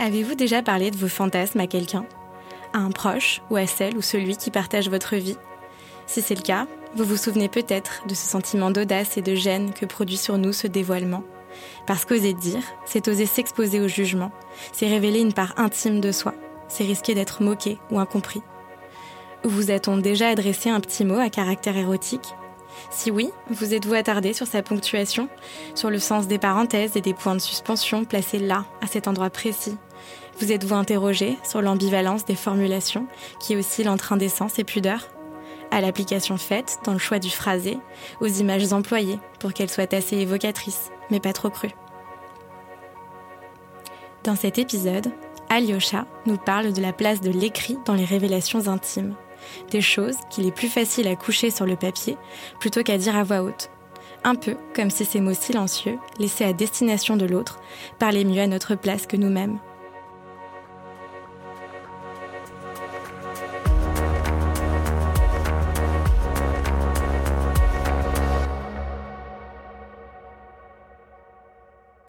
Avez-vous déjà parlé de vos fantasmes à quelqu'un? À un proche ou à celle ou celui qui partage votre vie? Si c'est le cas, vous vous souvenez peut-être de ce sentiment d'audace et de gêne que produit sur nous ce dévoilement. Parce qu'oser dire, c'est oser s'exposer au jugement, c'est révéler une part intime de soi, c'est risquer d'être moqué ou incompris. Vous a-t-on déjà adressé un petit mot à caractère érotique? Si oui, vous êtes-vous attardé sur sa ponctuation, sur le sens des parenthèses et des points de suspension placés là, à cet endroit précis? Vous êtes-vous interrogé sur l'ambivalence des formulations qui oscillent entre indécence et pudeur à l'application faite dans le choix du phrasé, aux images employées pour qu'elles soient assez évocatrices, mais pas trop crues. Dans cet épisode, Alyosha nous parle de la place de l'écrit dans les révélations intimes, des choses qu'il est plus facile à coucher sur le papier plutôt qu'à dire à voix haute. Un peu comme si ces mots silencieux, laissés à destination de l'autre, parlaient mieux à notre place que nous-mêmes.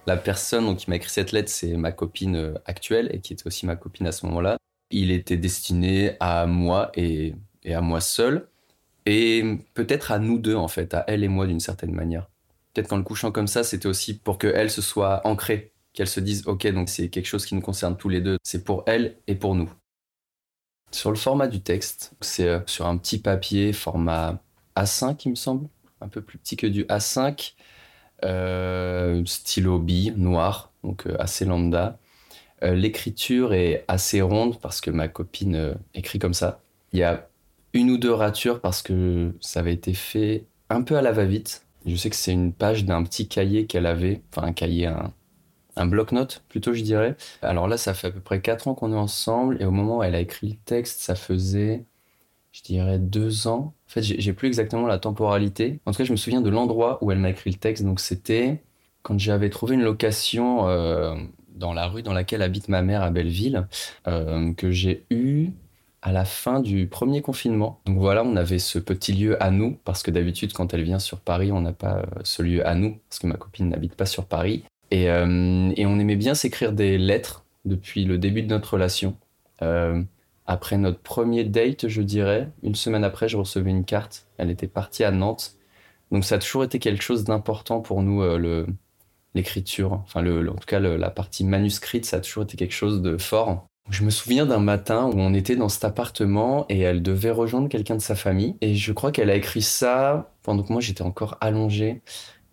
La personne qui m'a écrit cette lettre, c'est ma copine euh, actuelle et qui était aussi ma copine à ce moment-là. Il était destiné à moi et, à moi seul, et peut-être à nous deux en fait, à elle et moi d'une certaine manière. Peut-être qu'en le couchant comme ça, c'était aussi pour qu'elle se soit ancrée, qu'elle se dise ok, donc c'est quelque chose qui nous concerne tous les deux, c'est pour elle et pour nous. Sur le format du texte, c'est euh, sur un petit papier format A5, il me semble, un peu plus petit que du A5. Euh, stylo B noir, donc euh, assez lambda. Euh, l'écriture est assez ronde parce que ma copine écrit comme ça. Il y a une ou deux ratures parce que ça avait été fait un peu à la va-vite. Je sais que c'est une page d'un petit cahier qu'elle avait, enfin un cahier, un, un bloc-notes plutôt, je dirais. Alors là, ça fait à peu près 4 ans qu'on est ensemble et au moment où elle a écrit le texte, ça faisait je dirais deux ans. En fait, j'ai plus exactement la temporalité. En tout cas, je me souviens de l'endroit où elle m'a écrit le texte. Donc, c'était quand j'avais trouvé une location euh, dans la rue dans laquelle habite ma mère à Belleville, euh, que j'ai eu à la fin du premier confinement. Donc voilà, on avait ce petit lieu à nous, parce que d'habitude, quand elle vient sur Paris, on n'a pas euh, ce lieu à nous, parce que ma copine n'habite pas sur Paris. Et, on aimait bien s'écrire des lettres depuis le début de notre relation après notre premier date, je dirais, une semaine après, je recevais une carte. Elle était partie à Nantes. Donc ça a toujours été quelque chose d'important pour nous, euh, l'écriture. Enfin, le, en tout cas, la partie manuscrite, ça a toujours été quelque chose de fort. Je me souviens d'un matin où on était dans cet appartement et elle devait rejoindre quelqu'un de sa famille. Et je crois qu'elle a écrit ça pendant que moi j'étais encore allongé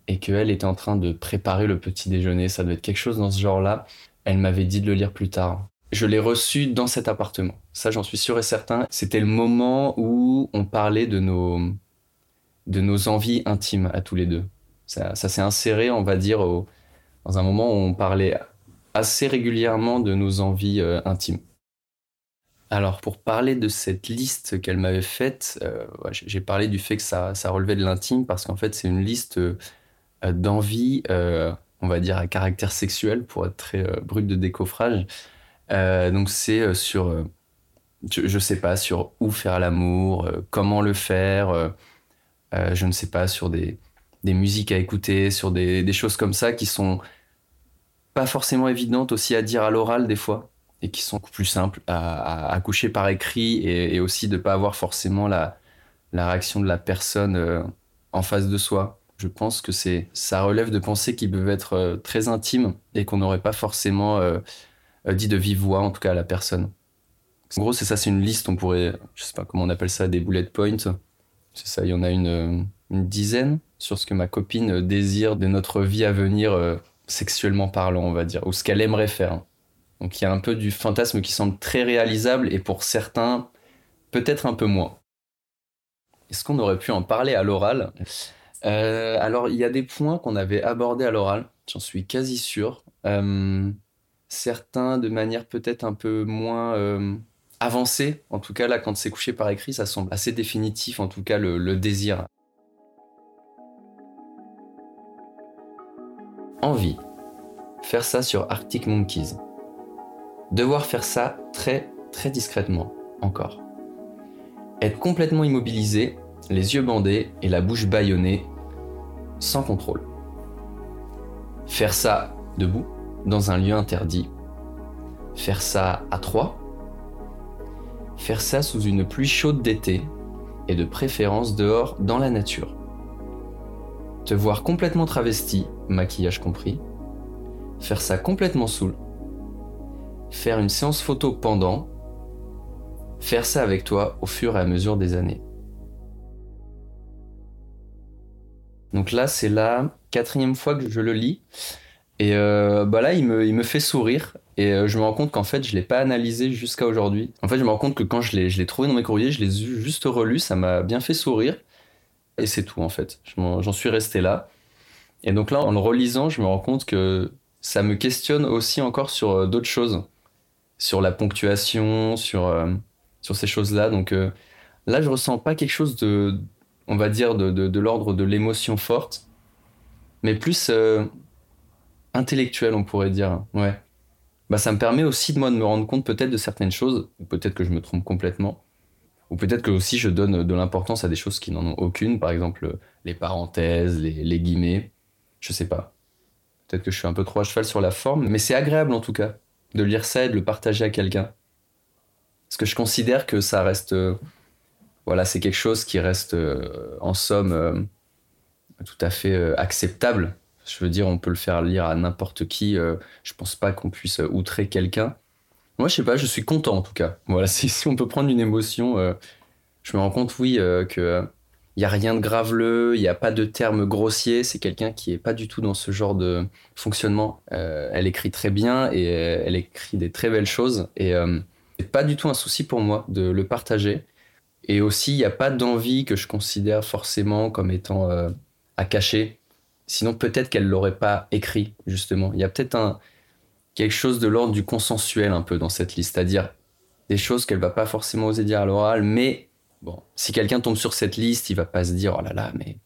et qu'elle était en train de préparer le petit déjeuner. Ça devait être quelque chose dans ce genre-là. Elle m'avait dit de le lire plus tard. Je l'ai reçu dans cet appartement. Ça, j'en suis sûr et certain. C'était le moment où on parlait de nos, de nos envies intimes à tous les deux. Ça, s'est inséré, on va dire, dans un moment où on parlait assez régulièrement de nos envies euh, intimes. Alors, pour parler de cette liste qu'elle m'avait faite, euh, j'ai parlé du fait que ça, ça relevait de l'intime parce qu'en fait, c'est une liste euh, d'envies, on va dire, à caractère sexuel, pour être très brut de décoffrage. Euh, donc c'est euh, sur, euh, je, je, sais pas, sur où faire l'amour, comment le faire, je ne sais pas, sur des, des musiques à écouter, sur des, des, choses comme ça qui sont pas forcément évidentes aussi à dire à l'oral des fois et qui sont plus simples à, à, coucher par écrit et, et, aussi de pas avoir forcément la, la réaction de la personne en face de soi. Je pense que c'est ça relève de pensées qui peuvent être très intimes et qu'on n'aurait pas forcément dit de vive voix, en tout cas à la personne. En gros, c'est ça, c'est une liste, on pourrait, je sais pas comment on appelle ça, des bullet points. C'est ça, il y en a une, une dizaine sur ce que ma copine désire de notre vie à venir, euh, sexuellement parlant, on va dire, ou ce qu'elle aimerait faire. Donc il y a un peu du fantasme qui semble très réalisable et pour certains, peut-être un peu moins. Est-ce qu'on aurait pu en parler à l'oral? Euh, Alors il y a des points qu'on avait abordés à l'oral, j'en suis quasi sûr. Euh, certains de manière peut-être un peu moins euh, avancée. En tout cas, là, quand c'est couché par écrit, ça semble assez définitif, en tout cas, le, désir. Envie. Faire ça sur Arctic Monkeys. Devoir faire ça très, très discrètement, encore. Être complètement immobilisé, les yeux bandés et la bouche bâillonnée, sans contrôle. Faire ça debout, dans un lieu interdit. Faire ça à trois. Faire ça sous une pluie chaude d'été et de préférence dehors dans la nature. Te voir complètement travesti, maquillage compris. Faire ça complètement saoul. Faire une séance photo pendant. Faire ça avec toi au fur et à mesure des années. Donc là, c'est la quatrième fois que je le lis. Et euh, bah là, il me, il me fait sourire. Et euh, je me rends compte qu'en fait, je l'ai pas analysé jusqu'à aujourd'hui. En fait, je me rends compte que quand je l'ai, je l'ai trouvé dans mes courriers, je l'ai juste relu, ça m'a bien fait sourire. Et c'est tout, en fait. J'en suis resté là. Et donc là, en le relisant, je me rends compte que ça me questionne aussi encore sur euh, d'autres choses. Sur la ponctuation, sur, sur ces choses-là. Donc là, je ressens pas quelque chose de, on va dire, de, de, l'ordre de l'émotion forte, mais plus intellectuel, on pourrait dire. Ouais. Bah, ça me permet aussi de moi de me rendre compte peut-être de certaines choses, peut-être que je me trompe complètement, ou peut-être que aussi je donne de l'importance à des choses qui n'en ont aucune, par exemple les parenthèses, les, guillemets, je sais pas. Peut-être que je suis un peu trop à cheval sur la forme, mais c'est agréable en tout cas de lire ça et de le partager à quelqu'un. Parce que je considère que ça reste euh, voilà, c'est quelque chose qui reste euh, en somme euh, tout à fait acceptable. Je veux dire, on peut le faire lire à n'importe qui. je pense pas qu'on puisse outrer quelqu'un. Moi, je sais pas, je suis content en tout cas. Voilà, si, on peut prendre une émotion, je me rends compte, oui, que il y a rien de graveleux, il n'y a pas de termes grossiers. C'est quelqu'un qui est pas du tout dans ce genre de fonctionnement. elle écrit très bien et elle écrit des très belles choses et c'est pas du tout un souci pour moi de le partager. Et aussi, il n'y a pas d'envie que je considère forcément comme étant euh, à cacher. Sinon, peut-être qu'elle l'aurait pas écrit, justement. Il y a peut-être quelque chose de l'ordre du consensuel un peu dans cette liste, c'est-à-dire des choses qu'elle va pas forcément oser dire à l'oral, mais bon, si quelqu'un tombe sur cette liste, il va pas se dire, oh là là, mais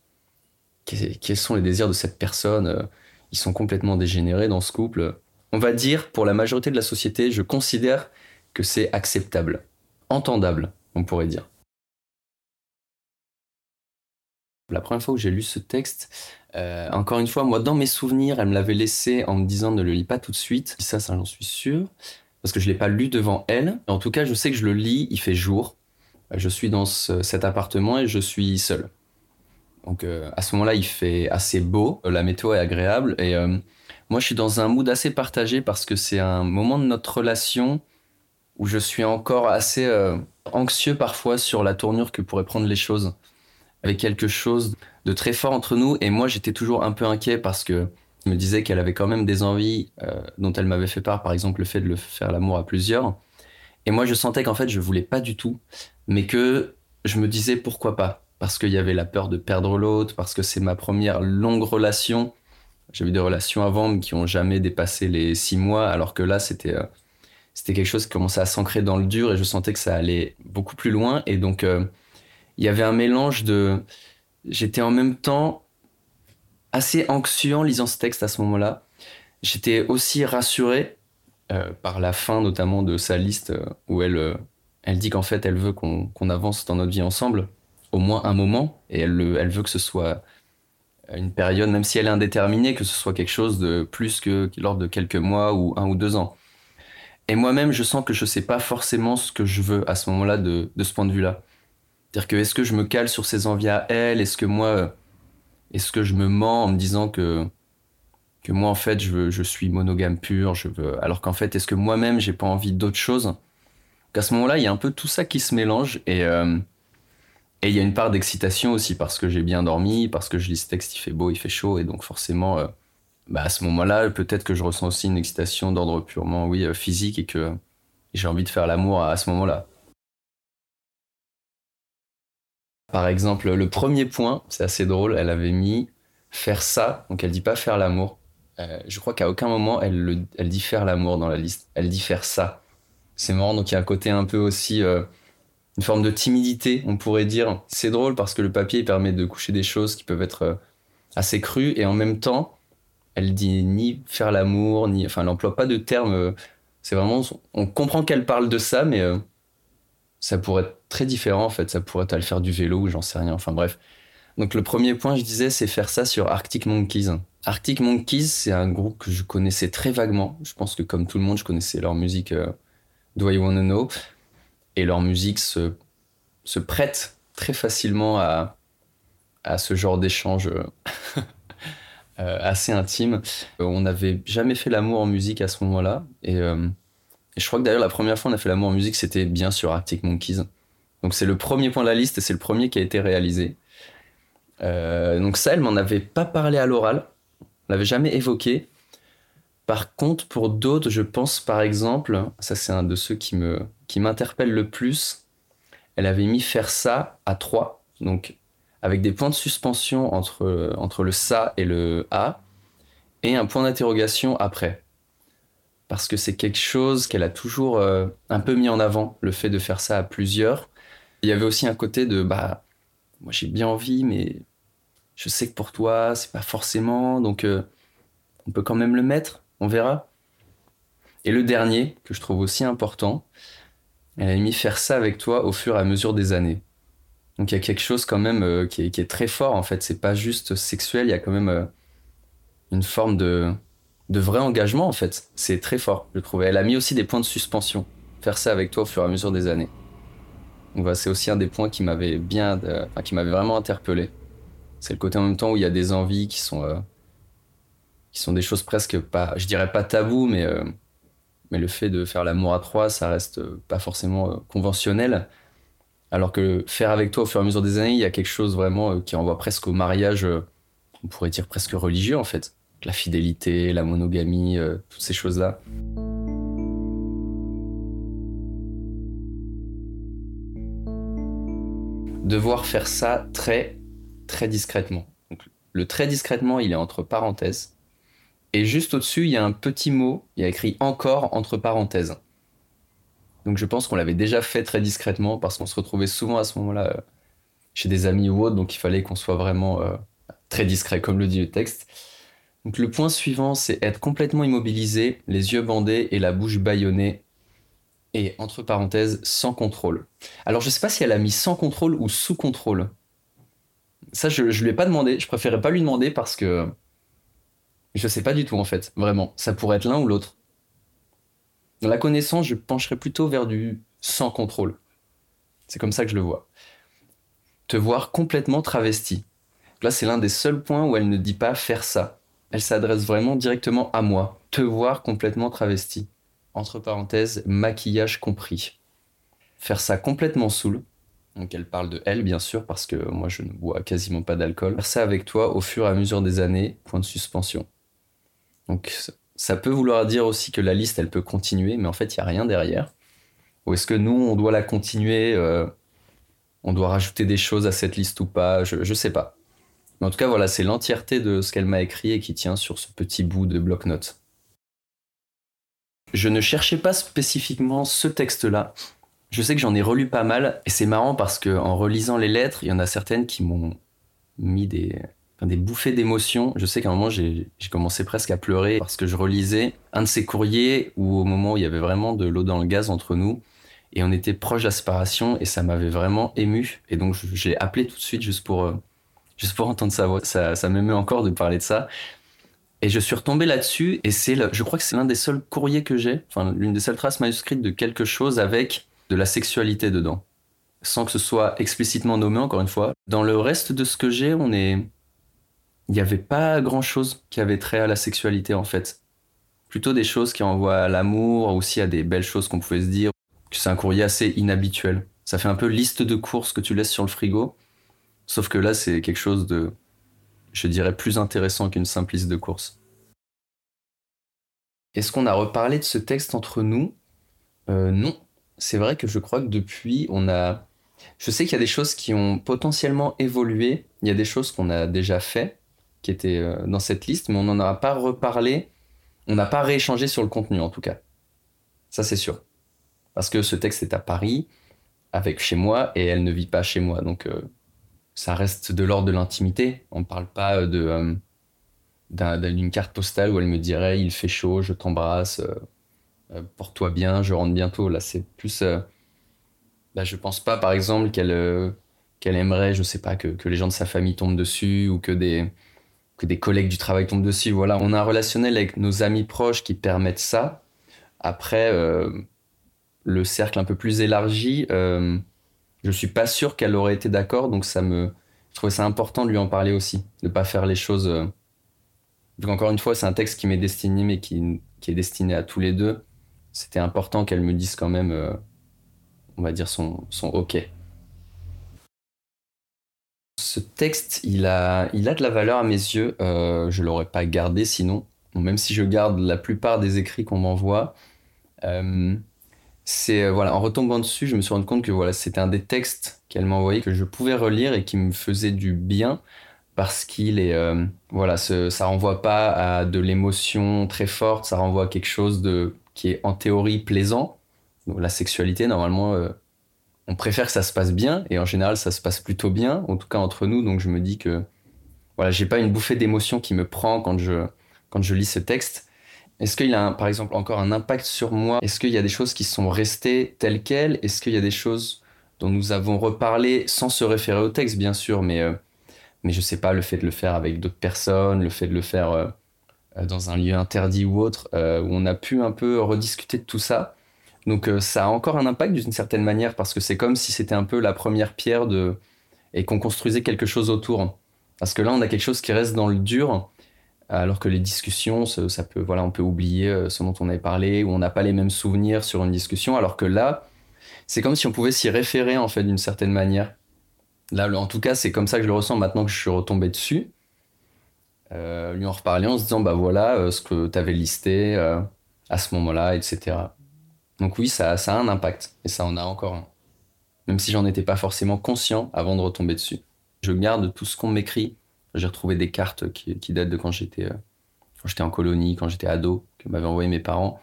quels sont les désirs de cette personne euh, Ils sont complètement dégénérés dans ce couple. On va dire, pour la majorité de la société, je considère que c'est acceptable, entendable, on pourrait dire. La première fois où j'ai lu ce texte, euh, encore une fois, moi, dans mes souvenirs, elle me l'avait laissé en me disant ne le lis pas tout de suite. Ça, ça j'en suis sûr. Parce que je ne l'ai pas lu devant elle. En tout cas, je sais que je le lis, il fait jour. Je suis dans cet appartement et je suis seul. Donc euh, à ce moment-là, il fait assez beau, la météo est agréable et euh, moi je suis dans un mood assez partagé parce que c'est un moment de notre relation où je suis encore assez anxieux parfois sur la tournure que pourraient prendre les choses avec quelque chose de très fort entre nous. Et moi, j'étais toujours un peu inquiet parce que je me disais qu'elle avait quand même des envies euh, dont elle m'avait fait part, par exemple le fait de le faire l'amour à plusieurs. Et moi, je sentais qu'en fait, je voulais pas du tout, mais que je me disais pourquoi pas, parce qu'il y avait la peur de perdre l'autre, parce que c'est ma première longue relation. J'ai eu des relations avant mais qui ont jamais dépassé les six mois, alors que là, c'était euh, c'était quelque chose qui commençait à s'ancrer dans le dur et je sentais que ça allait beaucoup plus loin. Et donc, euh, il y avait un mélange de. J'étais en même temps assez anxieux en lisant ce texte à ce moment-là. J'étais aussi rassuré euh, par la fin, notamment de sa liste euh, où elle, euh, elle dit qu'en fait, elle veut qu'on avance dans notre vie ensemble, au moins un moment, et elle, elle veut que ce soit une période, même si elle est indéterminée, que ce soit quelque chose de plus que l'ordre de quelques mois ou un ou deux ans. Et moi-même, je sens que je ne sais pas forcément ce que je veux à ce moment-là de, de ce point de vue-là. C'est-à-dire que est-ce que je me cale sur ses envies à elle? Est-ce que moi, euh, est-ce que je me mens en me disant que que moi en fait je suis monogame pur, je veux, alors qu'en fait est-ce que moi-même j'ai pas envie d'autre chose? Qu'à ce moment-là, il y a un peu tout ça qui se mélange et euh, il y a une part d'excitation aussi parce que j'ai bien dormi, parce que je lis ce texte, il fait beau, il fait chaud et donc forcément, euh, bah à ce moment-là, peut-être que je ressens aussi une excitation d'ordre purement oui physique et que j'ai envie de faire l'amour à ce moment-là. Par exemple, le premier point, c'est assez drôle, elle avait mis faire ça, donc elle dit pas faire l'amour. Euh, je crois qu'à aucun moment elle, dit faire l'amour dans la liste, elle dit faire ça. C'est marrant, donc il y a un côté un peu aussi, euh, une forme de timidité, on pourrait dire. C'est drôle parce que le papier permet de coucher des choses qui peuvent être euh, assez crues et en même temps, elle dit ni faire l'amour, ni. Enfin, elle n'emploie pas de termes. c'est vraiment. On comprend qu'elle parle de ça, mais ça pourrait être très différent en fait. Ça pourrait être à le faire du vélo ou j'en sais rien. Enfin bref. Donc le premier point, je disais, c'est faire ça sur Arctic Monkeys. Arctic Monkeys, c'est un groupe que je connaissais très vaguement. Je pense que comme tout le monde, je connaissais leur musique euh, Do I Wanna Know? Et leur musique se, se prête très facilement à, à ce genre d'échange euh, euh, assez intime. on n'avait jamais fait l'amour en musique à ce moment-là. Et, et, je crois que d'ailleurs, la première fois on a fait l'amour en musique, c'était bien sur Arctic Monkeys. Donc c'est le premier point de la liste et c'est le premier qui a été réalisé. Euh, donc ça, elle m'en avait pas parlé à l'oral, on l'avait jamais évoqué. Par contre, pour d'autres, je pense par exemple, ça c'est un de ceux qui me qui m'interpelle le plus. Elle avait mis faire ça à 3, donc avec des points de suspension entre, entre le ça et le a, et un point d'interrogation après. Parce que c'est quelque chose qu'elle a toujours euh, un peu mis en avant, le fait de faire ça à plusieurs. Il y avait aussi un côté de bah moi j'ai bien envie, mais je sais que pour toi, c'est pas forcément, donc euh, on peut quand même le mettre, on verra. Et le dernier, que je trouve aussi important, elle a mis faire ça avec toi au fur et à mesure des années. Donc il y a quelque chose quand même euh, qui, est, très fort en fait, c'est pas juste sexuel, il y a quand même une forme de, de vrai engagement en fait. C'est très fort, je trouve. Elle a mis aussi des points de suspension, faire ça avec toi au fur et à mesure des années. Donc c'est aussi un des points qui m'avait bien, qui m'avait vraiment interpellé. C'est le côté en même temps où il y a des envies qui sont, euh, qui sont des choses presque pas, je dirais pas tabou, mais, euh, mais le fait de faire l'amour à trois, ça reste euh, pas forcément conventionnel. Alors que faire avec toi au fur et à mesure des années, il y a quelque chose vraiment qui envoie presque au mariage, on pourrait dire presque religieux en fait. La fidélité, la monogamie, toutes ces choses-là. Devoir faire ça très très discrètement. le très discrètement, il est entre parenthèses. Et juste au-dessus, il y a un petit mot, il y a écrit encore entre parenthèses. Donc je pense qu'on l'avait déjà fait très discrètement parce qu'on se retrouvait souvent à ce moment-là euh, chez des amis ou autres, donc il fallait qu'on soit vraiment euh, très discret, comme le dit le texte. Donc le point suivant, c'est être complètement immobilisé, les yeux bandés et la bouche bâillonnée, et entre parenthèses, sans contrôle. Alors je sais pas si elle a mis sans contrôle ou sous contrôle. Ça, je, je lui ai pas demandé. Je préférais pas lui demander parce que je sais pas du tout en fait, vraiment. Ça pourrait être l'un ou l'autre. Dans la connaissance, je pencherais plutôt vers du sans contrôle. C'est comme ça que je le vois. Te voir complètement travesti. Là, c'est l'un des seuls points où elle ne dit pas faire ça. Elle s'adresse vraiment directement à moi. Te voir complètement travesti. Entre parenthèses, maquillage compris. Faire ça complètement saoul. Donc elle parle de elle, bien sûr, parce que moi je ne bois quasiment pas d'alcool. Faire ça avec toi au fur et à mesure des années, point de suspension. Donc ça peut vouloir dire aussi que la liste, elle peut continuer, mais en fait, il n'y a rien derrière. Ou est-ce que nous, on doit la continuer euh, On doit rajouter des choses à cette liste ou pas? Je ne sais pas. En tout cas, voilà, c'est l'entièreté de ce qu'elle m'a écrit et qui tient sur ce petit bout de bloc-notes. Je ne cherchais pas spécifiquement ce texte-là, je sais que j'en ai relu pas mal et c'est marrant parce que en relisant les lettres, il y en a certaines qui m'ont mis des, bouffées d'émotions. Je sais qu'à un moment, j'ai commencé presque à pleurer parce que je relisais un de ces courriers où au moment où il y avait vraiment de l'eau dans le gaz entre nous et on était proche d'aspiration et ça m'avait vraiment ému. Et donc, j'ai appelé tout de suite juste pour, euh, juste pour entendre sa voix. Ça, ça m'émeut encore de parler de ça. Et je suis retombé là-dessus et c'est, je crois que c'est l'un des seuls courriers que j'ai, enfin, l'une des seules traces manuscrites de quelque chose avec de la sexualité dedans, sans que ce soit explicitement nommé encore une fois. Dans le reste de ce que j'ai, on est, il n'y avait pas grand chose qui avait trait à la sexualité en fait. Plutôt des choses qui envoient à l'amour, aussi à des belles choses qu'on pouvait se dire. C'est un courrier assez inhabituel. Ça fait un peu liste de courses que tu laisses sur le frigo. Sauf que là, c'est quelque chose de, je dirais, plus intéressant qu'une simple liste de courses. Est-ce qu'on a reparlé de ce texte entre nous? Euh, Non, c'est vrai que je crois que depuis, on a. Je sais qu'il y a des choses qui ont potentiellement évolué. Il y a des choses qu'on a déjà fait, qui étaient euh, dans cette liste, mais on n'en a pas reparlé. On n'a pas rééchangé sur le contenu, en tout cas. Ça, c'est sûr. Parce que ce texte est à Paris, avec chez moi, et elle ne vit pas chez moi. Donc, euh, ça reste de l'ordre de l'intimité. On ne parle pas euh, de. d'une carte postale où elle me dirait il fait chaud, je t'embrasse, euh, porte-toi bien, je rentre bientôt. Là, c'est plus. Euh, bah, pense pas, par exemple, qu'elle euh, qu'elle aimerait, je sais pas, que, que, les gens de sa famille tombent dessus ou que des, que des collègues du travail tombent dessus. Voilà, on a un relationnel avec nos amis proches qui permettent ça. Après, euh, le cercle un peu plus élargi, euh, je suis pas sûr qu'elle aurait été d'accord, donc ça me, je trouvais ça important de lui en parler aussi, de pas faire les choses. Euh... Donc encore une fois, c'est un texte qui m'est destiné, mais qui, qui, est destiné à tous les deux. C'était important qu'elle me dise quand même, euh, on va dire son, son OK. Ce texte, il a, il a de la valeur à mes yeux. Euh, je l'aurais pas gardé sinon. Même si je garde la plupart des écrits qu'on m'envoie, euh, c'est euh, voilà, en retombant dessus, je me suis rendu compte que voilà, c'était un des textes qu'elle m'a envoyé que je pouvais relire et qui me faisait du bien parce qu'il est euh, voilà, ce, ça renvoie pas à de l'émotion très forte, ça renvoie à quelque chose de qui est en théorie plaisant. La sexualité, normalement, euh, on préfère que ça se passe bien et en général, ça se passe plutôt bien, en tout cas entre nous. Donc je me dis que voilà, j'ai pas une bouffée d'émotion qui me prend quand je quand je lis ce texte est-ce qu'il a, par exemple, encore un impact sur moi? Est-ce qu'il y a des choses qui sont restées telles quelles? Est-ce qu'il y a des choses dont nous avons reparlé sans se référer au texte, bien sûr, mais, euh, mais je sais pas, le fait de le faire avec d'autres personnes, le fait de le faire euh, euh, dans un lieu interdit ou autre, où on a pu un peu rediscuter de tout ça. Donc ça a encore un impact d'une certaine manière, parce que c'est comme si c'était un peu la première pierre de... et qu'on construisait quelque chose autour. Parce que là, on a quelque chose qui reste dans le dur, alors que les discussions, ça, peut, voilà, on peut oublier euh, ce dont on avait parlé, ou on n'a pas les mêmes souvenirs sur une discussion, alors que là, c'est comme si on pouvait s'y référer en fait d'une certaine manière. Là, en tout cas, c'est comme ça que je le ressens maintenant que je suis retombé dessus. Euh, lui en reparler en se disant, bah voilà euh, ce que tu avais listé à ce moment-là, etc. Donc oui, ça, ça a un impact, et ça en a encore un. Même si j'en étais pas forcément conscient avant de retomber dessus. Je garde tout ce qu'on m'écrit, j'ai retrouvé des cartes qui, datent de quand j'étais euh, quand en colonie, quand j'étais ado, que m'avaient envoyé mes parents.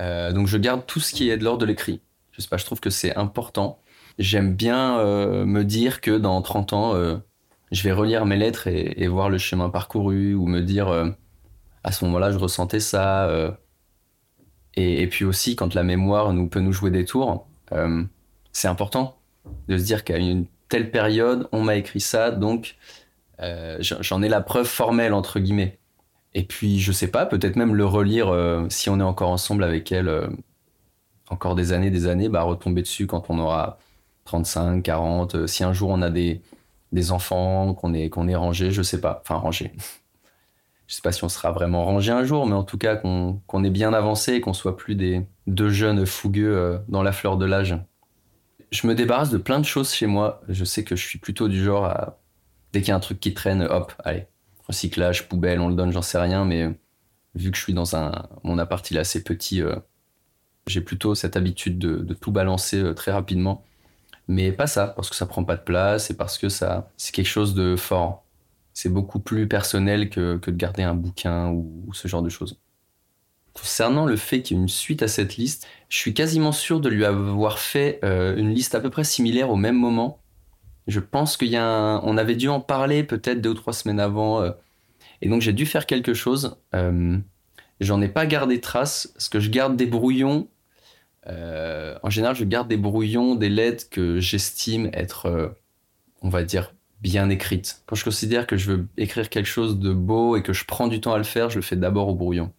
Euh, donc je garde tout ce qui est de l'ordre de l'écrit. Je sais pas, je trouve que c'est important. J'aime bien euh, me dire que dans 30 ans, je vais relire mes lettres et, voir le chemin parcouru ou me dire à ce moment-là, je ressentais ça. Et, et, puis aussi, quand la mémoire nous peut nous jouer des tours, c'est important de se dire qu'à une telle période, on m'a écrit ça, donc j'en ai la preuve formelle, entre guillemets. Et puis, je sais pas, peut-être même le relire euh, si on est encore ensemble avec elle, euh, encore des années, des années, bah, retomber dessus quand on aura 35, 40. si un jour on a des, des enfants, qu'on est, qu'on est rangé, je sais pas. Enfin, rangé. je sais pas si on sera vraiment rangé un jour, mais en tout cas qu'on qu'on est bien avancé et qu'on soit plus des deux jeunes fougueux dans la fleur de l'âge. Je me débarrasse de plein de choses chez moi. Je sais que je suis plutôt du genre à dès qu'il y a un truc qui traîne, hop, allez, recyclage, poubelle, on le donne, j'en sais rien, mais vu que je suis dans un. Mon appart, il est assez petit, euh, j'ai plutôt cette habitude de, tout balancer euh, très rapidement. Mais pas ça, parce que ça prend pas de place et parce que ça, c'est quelque chose de fort. C'est beaucoup plus personnel que, de garder un bouquin ou, ce genre de choses. Concernant le fait qu'il y ait une suite à cette liste, je suis quasiment sûr de lui avoir fait euh, une liste à peu près similaire au même moment je pense qu'il y a. On avait dû en parler peut-être deux ou trois semaines avant. Euh, et donc j'ai dû faire quelque chose. Euh, j'en ai pas gardé trace, parce que je garde des brouillons. Euh, en général, je garde des brouillons, des lettres que j'estime être, on va dire, bien écrites. Quand je considère que je veux écrire quelque chose de beau et que je prends du temps à le faire, je le fais d'abord au brouillon.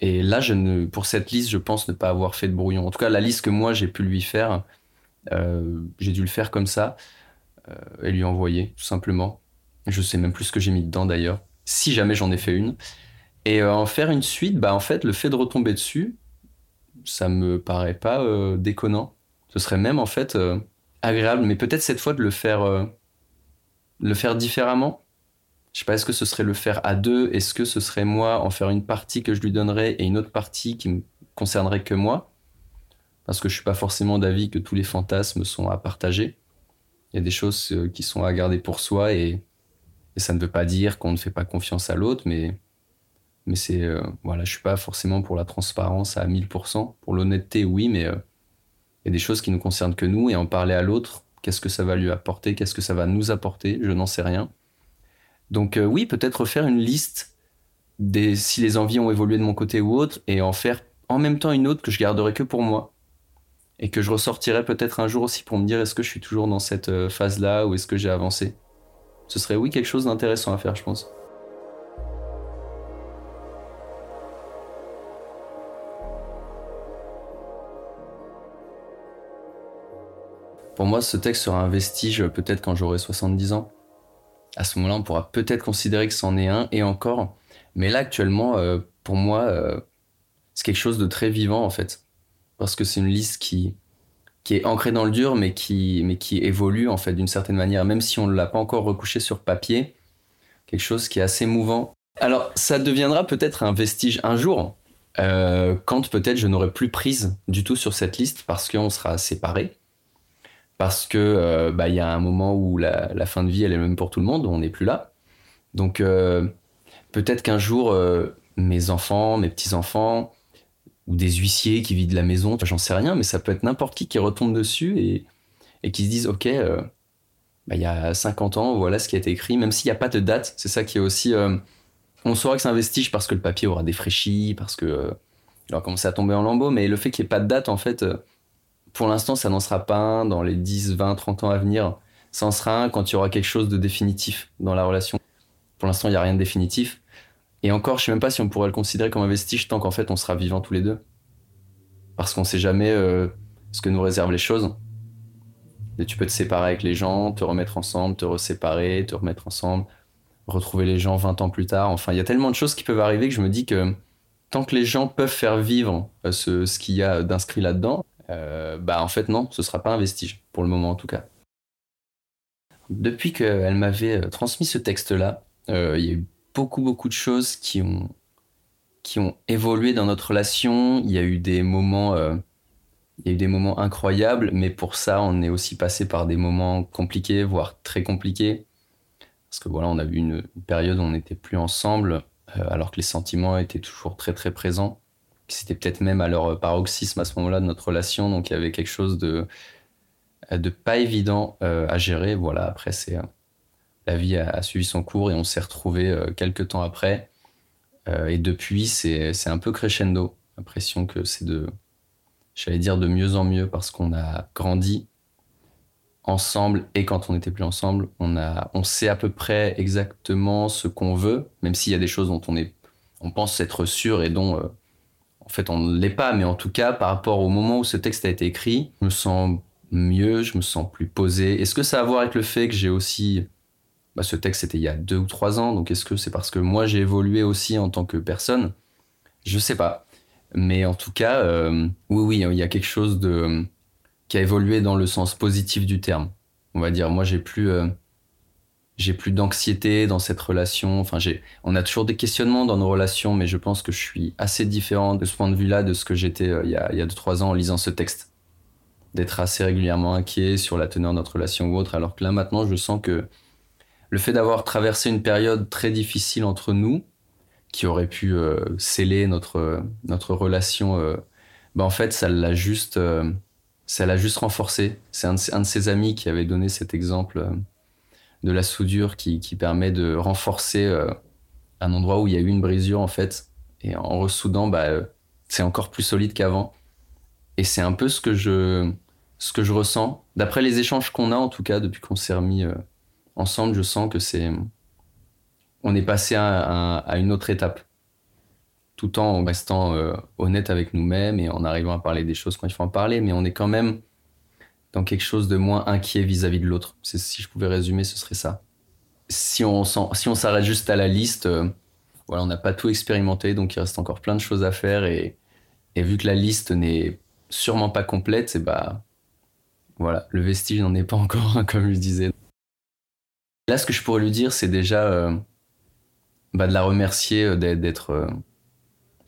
Et là, je ne, pour cette liste, je pense ne pas avoir fait de brouillon. En tout cas, la liste que moi j'ai pu lui faire, j'ai dû le faire comme ça. Euh, et lui envoyer, tout simplement. Je sais même plus ce que j'ai mis dedans d'ailleurs, si jamais j'en ai fait une. Et euh, en faire une suite, bah en fait, le fait de retomber dessus, ça me paraît pas euh, déconnant. Ce serait même en fait agréable, mais peut-être cette fois de le faire, le faire différemment. Je sais pas, est-ce que ce serait le faire à deux? Est-ce que ce serait moi en faire une partie que je lui donnerais et une autre partie qui me concernerait que moi? Parce que je suis pas forcément d'avis que tous les fantasmes sont à partager. Il y a des choses euh, qui sont à garder pour soi et, ça ne veut pas dire qu'on ne fait pas confiance à l'autre, mais, mais c'est. Euh, voilà, je suis pas forcément pour la transparence à 1000%. Pour l'honnêteté, oui, mais euh, il y a des choses qui nous concernent que nous et en parler à l'autre, qu'est-ce que ça va lui apporter, qu'est-ce que ça va nous apporter, je n'en sais rien. Donc, oui, peut-être faire une liste des, si les envies ont évolué de mon côté ou autre et en faire en même temps une autre que je garderai que pour moi et que je ressortirai peut-être un jour aussi pour me dire est-ce que je suis toujours dans cette euh, phase-là ou est-ce que j'ai avancé? Ce serait oui quelque chose d'intéressant à faire, je pense. Pour moi, ce texte sera un vestige peut-être quand j'aurai 70 ans. À ce moment-là, on pourra peut-être considérer que c'en est un et encore. Mais là, actuellement, euh, pour moi, euh, c'est quelque chose de très vivant en fait. Parce que c'est une liste qui, qui est ancrée dans le dur, mais qui, mais qui évolue en fait d'une certaine manière, même si on ne l'a pas encore recouché sur papier. Quelque chose qui est assez mouvant. Alors, ça deviendra peut-être un vestige un jour, euh, quand peut-être je n'aurai plus prise du tout sur cette liste parce qu'on sera séparés parce que euh, bah, y a un moment où la, fin de vie elle est même pour tout le monde, on n'est plus là. Donc euh, peut-être qu'un jour mes enfants, mes petits enfants ou des huissiers qui vivent de la maison, j'en sais rien, mais ça peut être n'importe qui qui retombe dessus et, qui se disent ok, bah, il y a 50 ans, voilà ce qui a été écrit, même s'il n'y a pas de date. C'est ça qui est aussi, on saura que c'est un vestige parce que le papier aura défraîchi, parce que il aura commencé à tomber en lambeaux, mais le fait qu'il n'y ait pas de date en fait pour l'instant, ça n'en sera pas un dans les 10, 20, 30 ans à venir. Ça en sera un quand il y aura quelque chose de définitif dans la relation. Pour l'instant, il n'y a rien de définitif. Et encore, je sais même pas si on pourrait le considérer comme un vestige tant qu'en fait on sera vivants tous les deux. Parce qu'on sait jamais euh, ce que nous réservent les choses. Tu peux te séparer avec les gens, te remettre ensemble, te reséparer, te remettre ensemble, retrouver les gens 20 ans plus tard. Enfin, il y a tellement de choses qui peuvent arriver que je me dis que tant que les gens peuvent faire vivre euh, ce, ce qu'il y a d'inscrit là-dedans, euh, bah en fait non, ce sera pas un vestige, pour le moment en tout cas. Depuis qu'elle m'avait transmis ce texte-là, il y a eu beaucoup beaucoup de choses qui ont, qui ont évolué dans notre relation. Il y a eu des moments, il y a eu des moments incroyables, mais pour ça, on est aussi passé par des moments compliqués, voire très compliqués. Parce que voilà, on a eu une, période où on n'était plus ensemble, alors que les sentiments étaient toujours très très présents c'était peut-être même à leur paroxysme à ce moment-là de notre relation, donc il y avait quelque chose de, de pas évident euh, à gérer. Voilà, après, c'est euh, la vie a, suivi son cours et on s'est retrouvés euh, quelques temps après. et depuis, c'est un peu crescendo. L'impression que c'est de, j'allais dire, de mieux en mieux parce qu'on a grandi ensemble et quand on n'était plus ensemble, on, a, on sait à peu près exactement ce qu'on veut, même s'il y a des choses dont on, est, on pense être sûr et dont en fait, on ne l'est pas, mais en tout cas, par rapport au moment où ce texte a été écrit, je me sens mieux, je me sens plus posé. Est-ce que ça a à voir avec le fait que j'ai aussi. Bah, ce texte, c'était il y a deux ou trois ans, donc est-ce que c'est parce que moi, j'ai évolué aussi en tant que personne? Je sais pas. Mais en tout cas, euh, oui, oui, il y a quelque chose de qui a évolué dans le sens positif du terme. On va dire, moi, j'ai plus. Euh, plus d'anxiété dans cette relation. Enfin, on a toujours des questionnements dans nos relations, mais je pense que je suis assez différent de ce point de vue-là de ce que j'étais euh, il y a, il y a deux, trois ans en lisant ce texte. D'être assez régulièrement inquiet sur la teneur de notre relation ou autre, alors que là, maintenant, je sens que le fait d'avoir traversé une période très difficile entre nous, qui aurait pu euh, sceller notre, notre relation, euh, bah, en fait, ça l'a juste, l'a juste renforcé. C'est un, de ses amis qui avait donné cet exemple de la soudure qui, permet de renforcer euh, un endroit où il y a eu une brisure en fait. Et en ressoudant, bah, euh, c'est encore plus solide qu'avant. Et c'est un peu ce que je, ce que je ressens. D'après les échanges qu'on a en tout cas depuis qu'on s'est remis euh, ensemble, je sens que c'est, on est passé à, une autre étape, tout en restant honnête avec nous-mêmes et en arrivant à parler des choses quand il faut en parler. Mais on est quand même dans quelque chose de moins inquiet vis-à-vis de l'autre. Si je pouvais résumer, ce serait ça. Si on s'arrête juste à la liste, euh, voilà, on n'a pas tout expérimenté, donc il reste encore plein de choses à faire. Et, et vu que la liste n'est sûrement pas complète, c'est bah voilà, le vestige n'en est pas encore comme je disais. Là, ce que je pourrais lui dire, c'est déjà euh, bah, de la remercier euh, d'être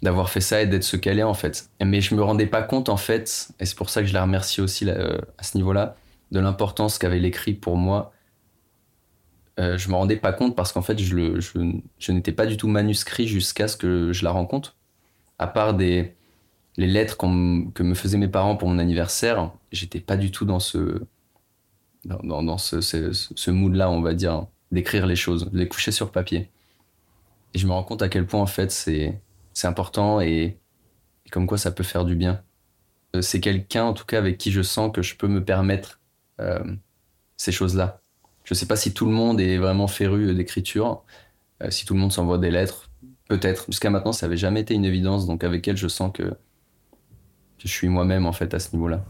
d'avoir fait ça et d'être ce qu'elle est en fait. Mais je me rendais pas compte en fait, et c'est pour ça que je la remercie aussi euh, à ce niveau-là, de l'importance qu'avait l'écrit pour moi. Euh, je me rendais pas compte parce qu'en fait je, n'étais pas du tout manuscrit jusqu'à ce que je la rencontre. À part des les lettres que me faisaient mes parents pour mon anniversaire, j'étais pas du tout dans ce dans, ce, mood-là, on va dire, d'écrire les choses, de les coucher sur papier. Et je me rends compte à quel point en fait c'est important et, comme quoi ça peut faire du bien. Euh, c'est quelqu'un, en tout cas, avec qui je sens que je peux me permettre euh, ces choses-là. Je ne sais pas si tout le monde est vraiment féru d'écriture, euh, si tout le monde s'envoie des lettres, peut-être. Jusqu'à maintenant, ça n'avait jamais été une évidence, donc avec elle, je sens que je suis moi-même, en fait, à ce niveau-là.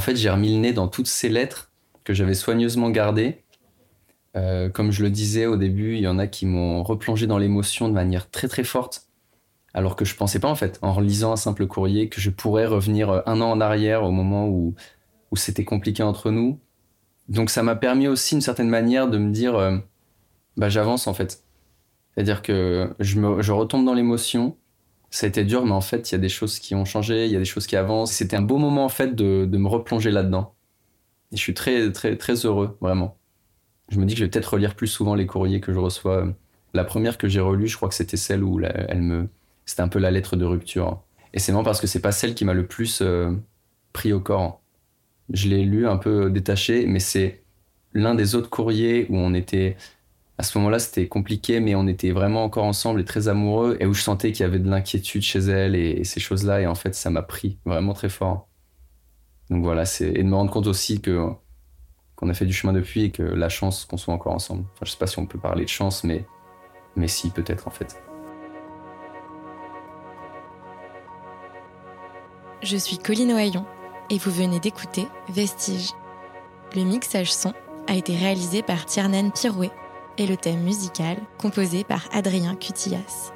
En fait, j'ai remis le nez dans toutes ces lettres que j'avais soigneusement gardées. comme je le disais au début, il y en a qui m'ont replongé dans l'émotion de manière très très forte alors que je pensais pas en fait, en relisant un simple courrier, que je pourrais revenir euh, un an en arrière au moment où, où c'était compliqué entre nous. Donc ça m'a permis aussi, d'une certaine manière, de me dire, euh, bah j'avance en fait. C'est-à-dire que je retombe dans l'émotion. Ça a été dur, mais en fait, il y a des choses qui ont changé, il y a des choses qui avancent. C'était un beau moment en fait de, de me replonger là-dedans. Et je suis très, très, très heureux, vraiment. Je me dis que je vais peut-être relire plus souvent les courriers que je reçois. La première que j'ai relue, je crois que c'était celle où elle me, c'était un peu la lettre de rupture. Et c'est vraiment parce que c'est pas celle qui m'a le plus euh, pris au corps. Je l'ai lu un peu détaché, mais c'est l'un des autres courriers où on était. À ce moment-là, c'était compliqué, mais on était vraiment encore ensemble et très amoureux, et où je sentais qu'il y avait de l'inquiétude chez elle et, ces choses-là, et en fait, ça m'a pris vraiment très fort. Donc voilà, c'est et de me rendre compte aussi que qu'on a fait du chemin depuis et que la chance qu'on soit encore ensemble. Enfin, je sais pas si on peut parler de chance, mais mais si peut-être en fait. Je suis Colline Ohaillon et vous venez d'écouter Vestige. Le mixage son a été réalisé par Tiernan Pirouet et le thème musical composé par Adrien Cutillas.